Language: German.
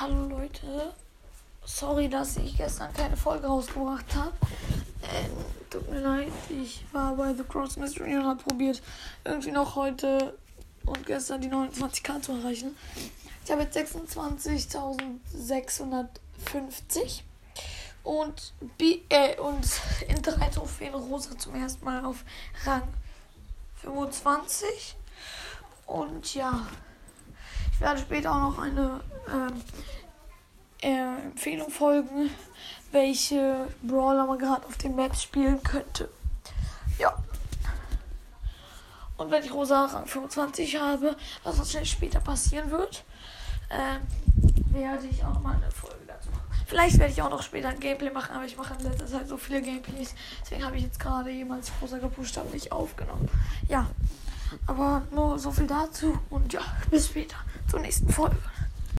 hallo Leute. Sorry, dass ich gestern keine Folge rausgebracht habe. Ähm, tut mir leid, ich war bei The Cross Mystery und habe probiert, irgendwie noch heute und gestern die 29k zu erreichen. Ich habe jetzt 26.650 und, äh, und in drei Trophäen Rosa zum ersten Mal auf Rang 25. Und ja, ich werde später auch noch eine ähm, äh, Empfehlung folgen, welche Brawler man gerade auf den Maps spielen könnte. Ja. Und wenn ich Rosa Rang 25 habe, was wahrscheinlich später passieren wird, ähm, werde ich auch mal eine Folge dazu machen. Vielleicht werde ich auch noch später ein Gameplay machen, aber ich mache in letzter Zeit so viele Gameplays. Deswegen habe ich jetzt gerade jemals Rosa gepusht, habe nicht aufgenommen. Ja. Aber nur so viel dazu und ja, bis später zur nächsten Folge.